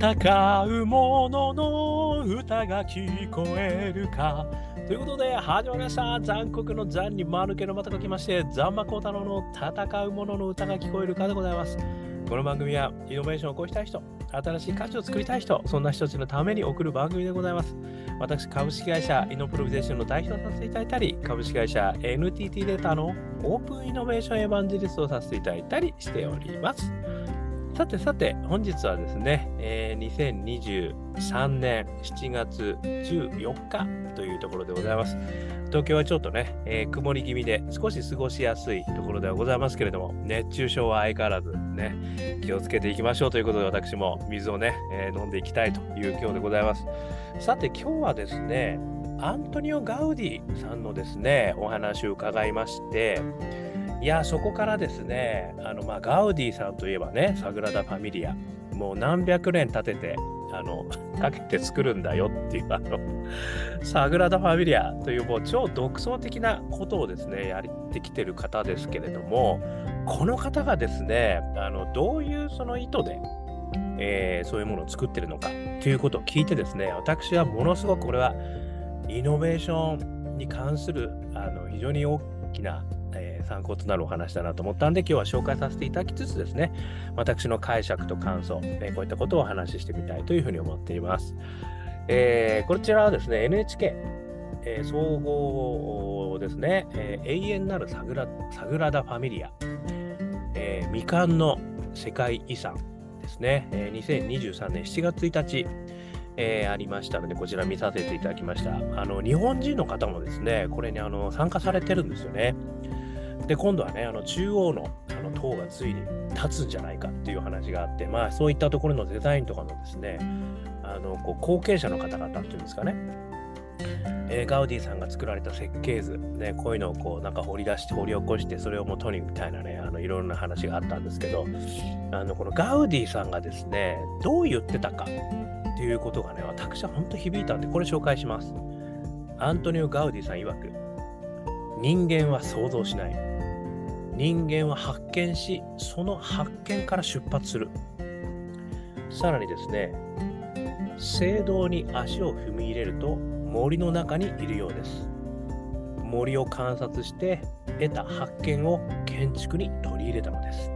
戦う者のの歌が聞こえるか。ということで、始まりました。残酷の残に丸けのまた書きまして、ザンマコウタロウの戦う者のの歌が聞こえるかでございます。この番組は、イノベーションを起こしたい人、新しい価値を作りたい人、そんな人たちのために送る番組でございます。私、株式会社イノプロビゼーションの代表をさせていただいたり、株式会社 NTT データのオープンイノベーションエヴァンジリストをさせていただいたりしております。さてさて、本日はですね、えー2023年7月14日というところでございます。東京はちょっとね、えー曇り気味で少し過ごしやすいところではございますけれども、熱中症は相変わらずね、気をつけていきましょうということで、私も水をね、えー飲んでいきたいという今日でございます。さて、今日はですね、アントニオ・ガウディさんのですね、お話を伺いまして、いや、そこからですね、あの、まあ、ガウディさんといえばね、サグラダ・ファミリア、もう何百年経てて、あの、かけて作るんだよっていう、あの、サグラダ・ファミリアというもう超独創的なことをですね、やってきてる方ですけれども、この方がですね、あの、どういうその意図で、えーそういうものを作ってるのかということを聞いてですね、私はものすごくこれはイノベーションに関するあの非常に大きな、えー参考となるお話だなと思ったんで、今日は紹介させていただきつつですね、私の解釈と感想、えこういったことをお話ししてみたいというふうに思っています。えーこちらはですね、NHK、えー総合ですね、えー永遠なるサグラサグラダ・ファミリア、えー未完の世界遺産ですね、えー2023年7月1日、えーありましたので、こちら見させていただきました。あの日本人の方もですね、これにあの参加されてるんですよね。で、今度はね、あの中央のあの塔がついに立つんじゃないかっていう話があって、まあそういったところのデザインとかのですね、あのこう後継者の方々っていうんですかね、えーガウディさんが作られた設計図、ね、こういうのをこうなんか掘り出して掘り起こしてそれを元にみたいなねあのいろんな話があったんですけどあのこのガウディさんがですねどう言ってたかっていうことがね私は本当響いたんでこれ紹介します。アントニオ・ガウディさん曰く人間は想像しない。人間は発見しその発見から出発する。さらにですね聖堂に足を踏み入れると森の中にいるようです。森を観察して得た発見を建築に取り入れたのです。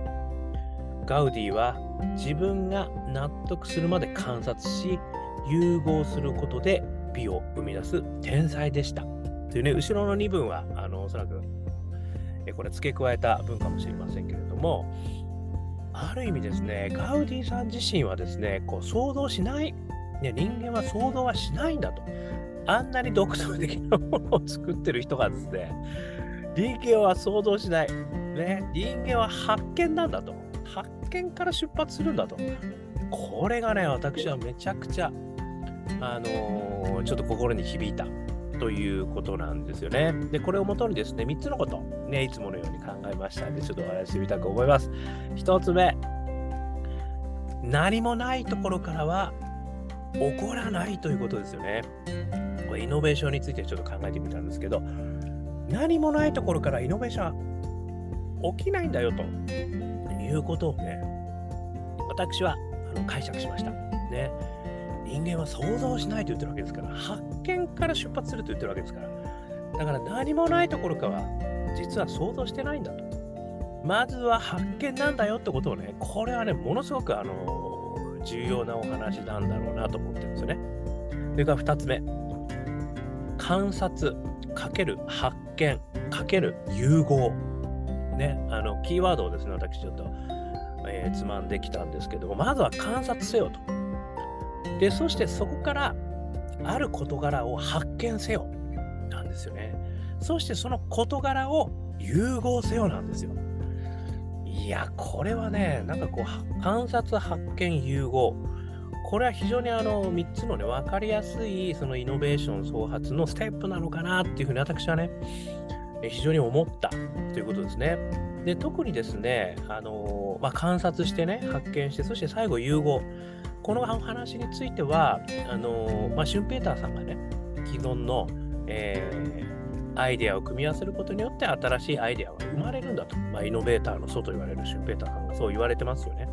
ガウディは自分が納得するまで観察し融合することで美を生み出す天才でした。というね後ろの2文はあのおそらくこれ付け加えた文かもしれませんけれどもある意味ですねガウディさん自身はですねこう想像しないね、人間は想像はしないんだと。あんなに独創的なものを作ってる人がですね、人間は想像しない。ね、人間は発見なんだと。発見から出発するんだと。これがね、私はめちゃくちゃ、あのーちょっと心に響いたということなんですよね。で、これをもとにですね、3つのこと、ね、いつものように考えましたので、ちょっとお話ししてみたく思います。1つ目、何もないところからは起こらないということですよね。これイノベーションについてちょっと考えてみたんですけど、何もないところからイノベーション起きないんだよということをね、私はあの解釈しました。ね。人間は想像しないと言ってるわけですから、発見から出発すると言ってるわけですから、だから何もないところからは実は想像してないんだと。まずは発見なんだよってことをね、これはね、ものすごくあの重要なお話なんだろうなと思ってるんですよね。それから2つ目、観察かける発見かける融合。ね、あのキーワードをですね、私ちょっと、えーつまんできたんですけども、まずは観察せよと。で、そしてそこからある事柄を発見せよなんですよね。そしてその事柄を融合せよなんですよ。いや、これはね、なんかこう、観察、発見、融合。これは非常にあの3つのね、分かりやすいそのイノベーション創発のステップなのかなっていうふうに私はね、非常に思ったということですね。で、特にですね、あのまあ、観察してね、発見して、そして最後融合。この話については、あのまあ、シュンペーターさんがね、既存の、えーアイデアを組み合わせることによって新しいアイデアは生まれるんだと。まあ、イノベーターの祖と言われるシュンペーターさんがそう言われてますよね。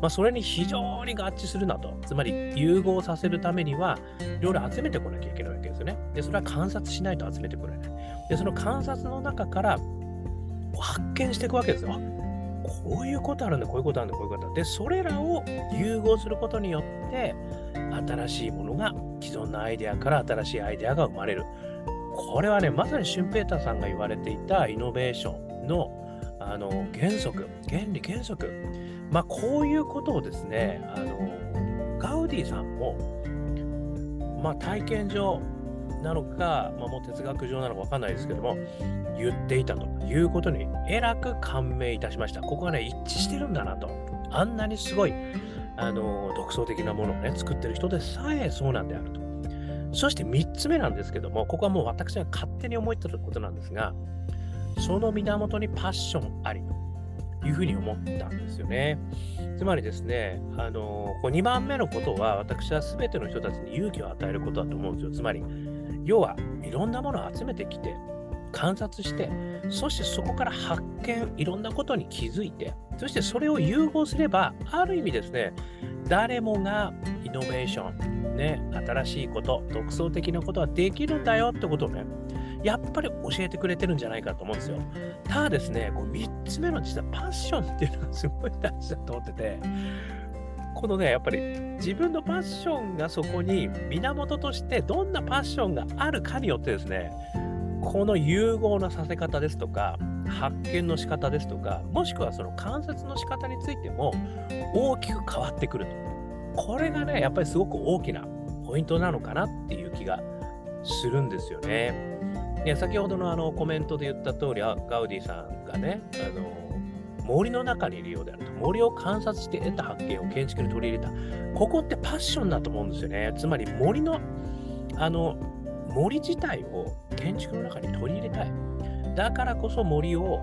まあ、それに非常に合致するなと。つまり、融合させるためには、いろいろ集めてこなきゃいけないわけですよね。で、それは観察しないと集めてこれない。で、その観察の中から発見していくわけですよ。こういうことあるんだ、こういうことあるんだ、こういうことあるんだ。で、それらを融合することによって、新しいものが、既存のアイデアから新しいアイデアが生まれる。これはね、まさにシュンペーターさんが言われていたイノベーションのあの原則、原理原則。まあ、こういうことをですね、あのガウディさんも、まあ、体験上なのか、まあ、もう哲学上なのか分かんないですけども、言っていたということに、えらく感銘いたしました。ここがね、一致してるんだなと。あんなにすごい、あの独創的なものをね、作ってる人でさえそうなんであると。そして3つ目なんですけども、ここはもう私が勝手に思ってることなんですが、その源にパッションありというふうに思ったんですよね。つまりですね、あのこ2番目のことは、私は全ての人たちに勇気を与えることだと思うんですよ。つまり、要はいろんなものを集めてきて、観察して、そしてそこから発見、いろんなことに気づいて、そしてそれを融合すれば、ある意味ですね、誰もがイノベーション、ね、新しいこと、独創的なことはできるんだよってことをね、やっぱり教えてくれてるんじゃないかと思うんですよ。ただですね、こう3つ目の実はパッションっていうのがすごい大事だと思ってて、このね、やっぱり自分のパッションがそこに源としてどんなパッションがあるかによってですね、この融合のさせ方ですとか、発見の仕方ですとか、もしくはその観察の仕方についても大きく変わってくると。これがね、やっぱりすごく大きなポイントなのかなっていう気がするんですよね。いや先ほどのあのコメントで言った通り、ガウディさんがね、あの森の中にいるようであると。森を観察して得た発見を建築に取り入れた。ここってパッションだと思うんですよね。つまり森の、あの、森自体を建築の中に取り入れたい。だからこそ森を、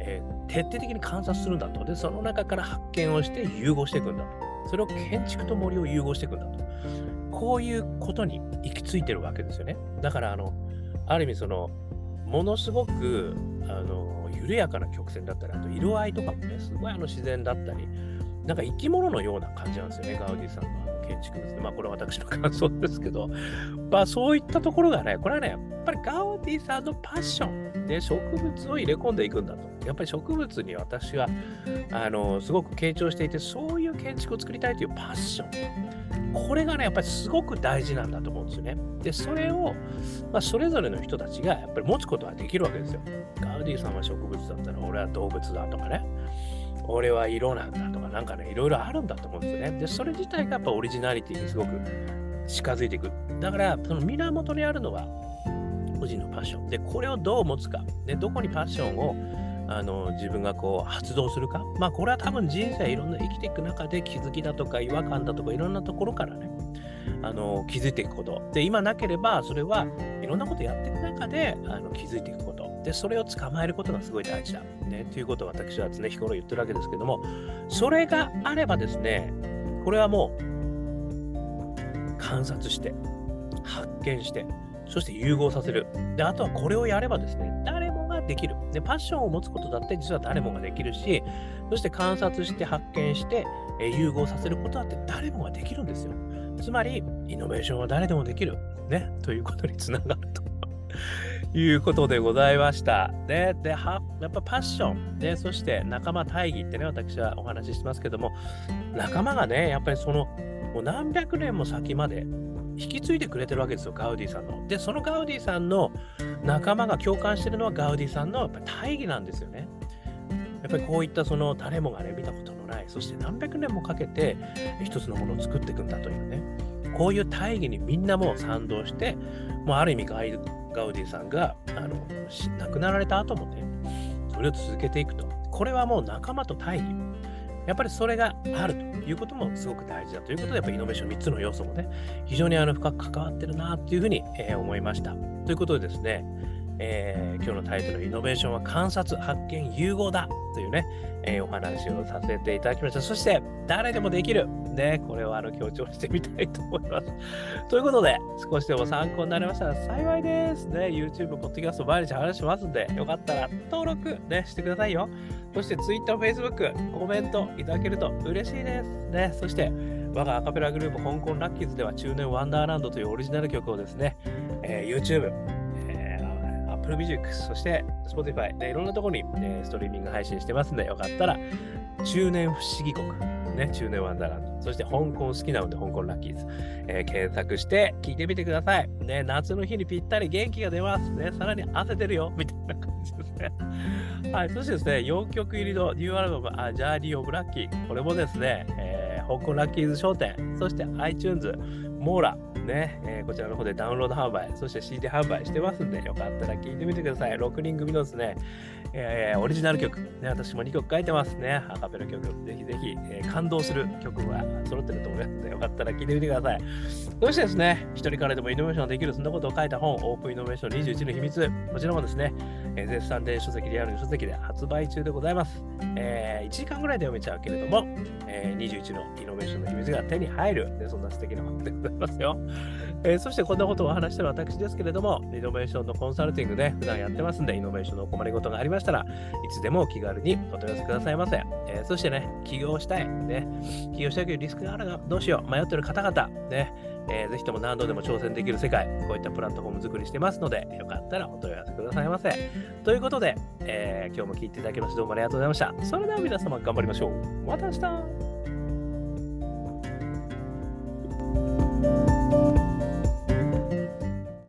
えー、徹底的に観察するんだと。で、その中から発見をして融合していくんだと。それを建築と森を融合していくんだと。こういうことに行き着いてるわけですよね。だから、あの、ある意味その、ものすごく、あの、緩やかな曲線だったり、あと色合いとかもね、すごいあの自然だったり、なんか生き物のような感じなんですよね、ガウディさんは建築物で。まあ、これは私の感想ですけど、まあ、そういったところがね、これはね、やっぱりガウディさんのパッションで植物を入れ込んでいくんだと。やっぱり植物に私は、あの、すごく傾聴していて、そういう建築を作りたいというパッション。これがね、やっぱりすごく大事なんだと思うんですよね。で、それを、まあ、それぞれの人たちがやっぱり持つことができるわけですよ。ガウディさんは植物だったら、俺は動物だとかね。俺は色なんだとか、なんかね、いろいろあるんだと思うんですよね。で、それ自体がやっぱオリジナリティにすごく近づいていく。だから、その源にあるのは、個人のパッション。で、これをどう持つか。で、どこにパッションをあの自分がこう発動するか。まあ、これは多分人生いろんな生きていく中で気づきだとか違和感だとかいろんなところからね、あの気づいていくこと。で、今なければ、それはいろんなことやっていく中であの気づいていくこと。で、それを捕まえることがすごい大事だ。ね、ということを私は常日頃言ってるわけですけども、それがあればですね、これはもう観察して、発見して、そして融合させる。で、あとはこれをやればですね、誰もができる。で、パッションを持つことだって実は誰もができるし、そして観察して発見して、え融合させることだって誰もができるんですよ。つまり、イノベーションは誰でもできる。ね、ということにつながると。いうことでございました。で、ではやっぱパッション、ね、そして仲間大義ってね、私はお話ししてますけども、仲間がね、やっぱりその、もう何百年も先まで引き継いでくれてるわけですよ、ガウディさんの。で、そのガウディさんの仲間が共感してるのはガウディさんのやっぱ大義なんですよね。やっぱりこういったその誰もがね、見たことのない、そして何百年もかけて一つのものを作っていくんだというね、こういう大義にみんなも賛同して、もうある意味ガイガウディさんがあの亡くなられた後もね、それを続けていくと。これはもう仲間と対比。やっぱりそれがあるということもすごく大事だということで、やっぱりイノベーション3つの要素もね、非常にあの深く関わってるなというふうに、えー、思いました。ということでですね、えー、今日のタイトル、イノベーションは観察、発見、融合だというね、えー、お話をさせていただきました。そして、誰でもできる。ね、これをあの強調してみたいと思います。ということで、少しでも参考になりましたら幸いです。ね、YouTube、ポッドキャスト毎日話しますんで、よかったら登録、ね、してくださいよ。そして Twitter、Facebook、コメントいただけると嬉しいです。ね、そして、我がアカペラグループ、香港ラッキーズでは中年ワンダーランドというオリジナル曲をですね、えー、YouTube、Apple Music、そして Spotify でいろんなところに、えー、ストリーミング配信してますんで、よかったら、中年不思議国、ね、中年ワンダーランド、そして香港好きなので香港ラッキーズ、えー、検索して聞いてみてください。ね、夏の日にぴったり元気が出ます。ね、さらに汗出るよ、みたいな感じですね。はい、そしてですね、4曲入りのニューアルバム、あジャーニー・オブ・ラッキー、これもですね、えー、香港ラッキーズ商店、そして iTunes、モーラ、ね、えー、こちらの方でダウンロード販売、そして CD 販売してますんで、よかったら聴いてみてください。6人組のですね、えー、オリジナル曲、ね、私も2曲書いてますね。アカペラ曲、ぜひぜひ、えー、感動する曲が揃ってると思いますので、よかったら聴いてみてください。そしてですね、一人からでもイノベーションできる、そんなことを書いた本、オープンイノベーション21の秘密、こちらもですね、えー、絶賛電子書籍、リアルの書籍で発売中でございます。えー、1時間ぐらいで読めちゃうけれども、えー、21のイノベーションの秘密が手に入る、ね、そんな素敵な本でございますよ。えー、そしてこんなことをお話してる私ですけれども、イノベーションのコンサルティングで普段やってますんで、イノベーションのお困りごとがありましたら、いつでも気軽にお問い合わせくださいませ。えー、そしてね、起業したい、ね、起業したいけどリスクがあるが、どうしよう、迷ってる方々、ね、えー、ぜひとも何度でも挑戦できる世界、こういったプラットフォーム作りしてますので、よかったらお問い合わせくださいませ。ということで、えー、今日も聞いていただきましてどうもありがとうございました。それでは皆様頑張りましょう。また明日